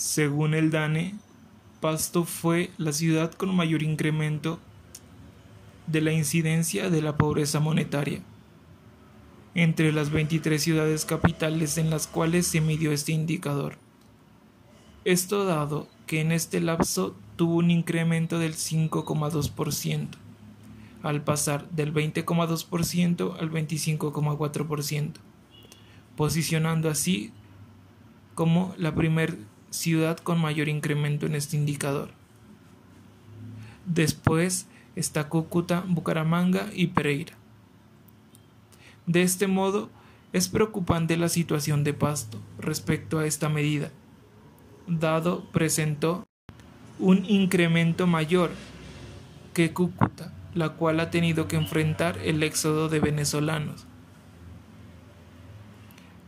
Según el DANE, Pasto fue la ciudad con mayor incremento de la incidencia de la pobreza monetaria entre las 23 ciudades capitales en las cuales se midió este indicador. Esto dado que en este lapso tuvo un incremento del 5,2%, al pasar del 20,2% al 25,4%, posicionando así como la primera ciudad con mayor incremento en este indicador. Después está Cúcuta, Bucaramanga y Pereira. De este modo, es preocupante la situación de Pasto respecto a esta medida, dado presentó un incremento mayor que Cúcuta, la cual ha tenido que enfrentar el éxodo de venezolanos.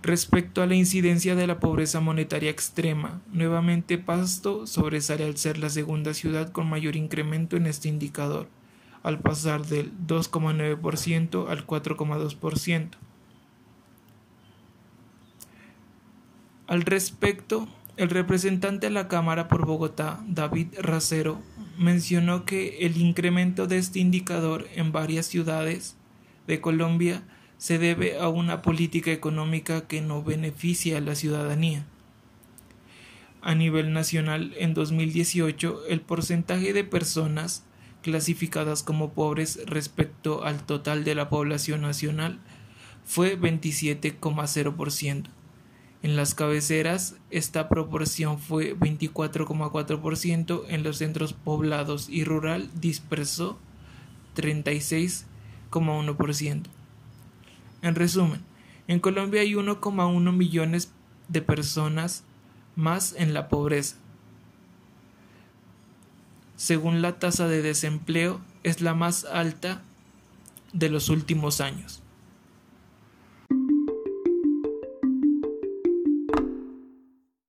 Respecto a la incidencia de la pobreza monetaria extrema, nuevamente Pasto sobresale al ser la segunda ciudad con mayor incremento en este indicador al pasar del 2,9% al 4,2%. Al respecto, el representante de la Cámara por Bogotá, David Racero, mencionó que el incremento de este indicador en varias ciudades de Colombia se debe a una política económica que no beneficia a la ciudadanía. A nivel nacional, en 2018, el porcentaje de personas clasificadas como pobres respecto al total de la población nacional fue 27,0%. En las cabeceras esta proporción fue 24,4%, en los centros poblados y rural dispersó 36,1%. En resumen, en Colombia hay 1,1 millones de personas más en la pobreza, según la tasa de desempleo, es la más alta de los últimos años.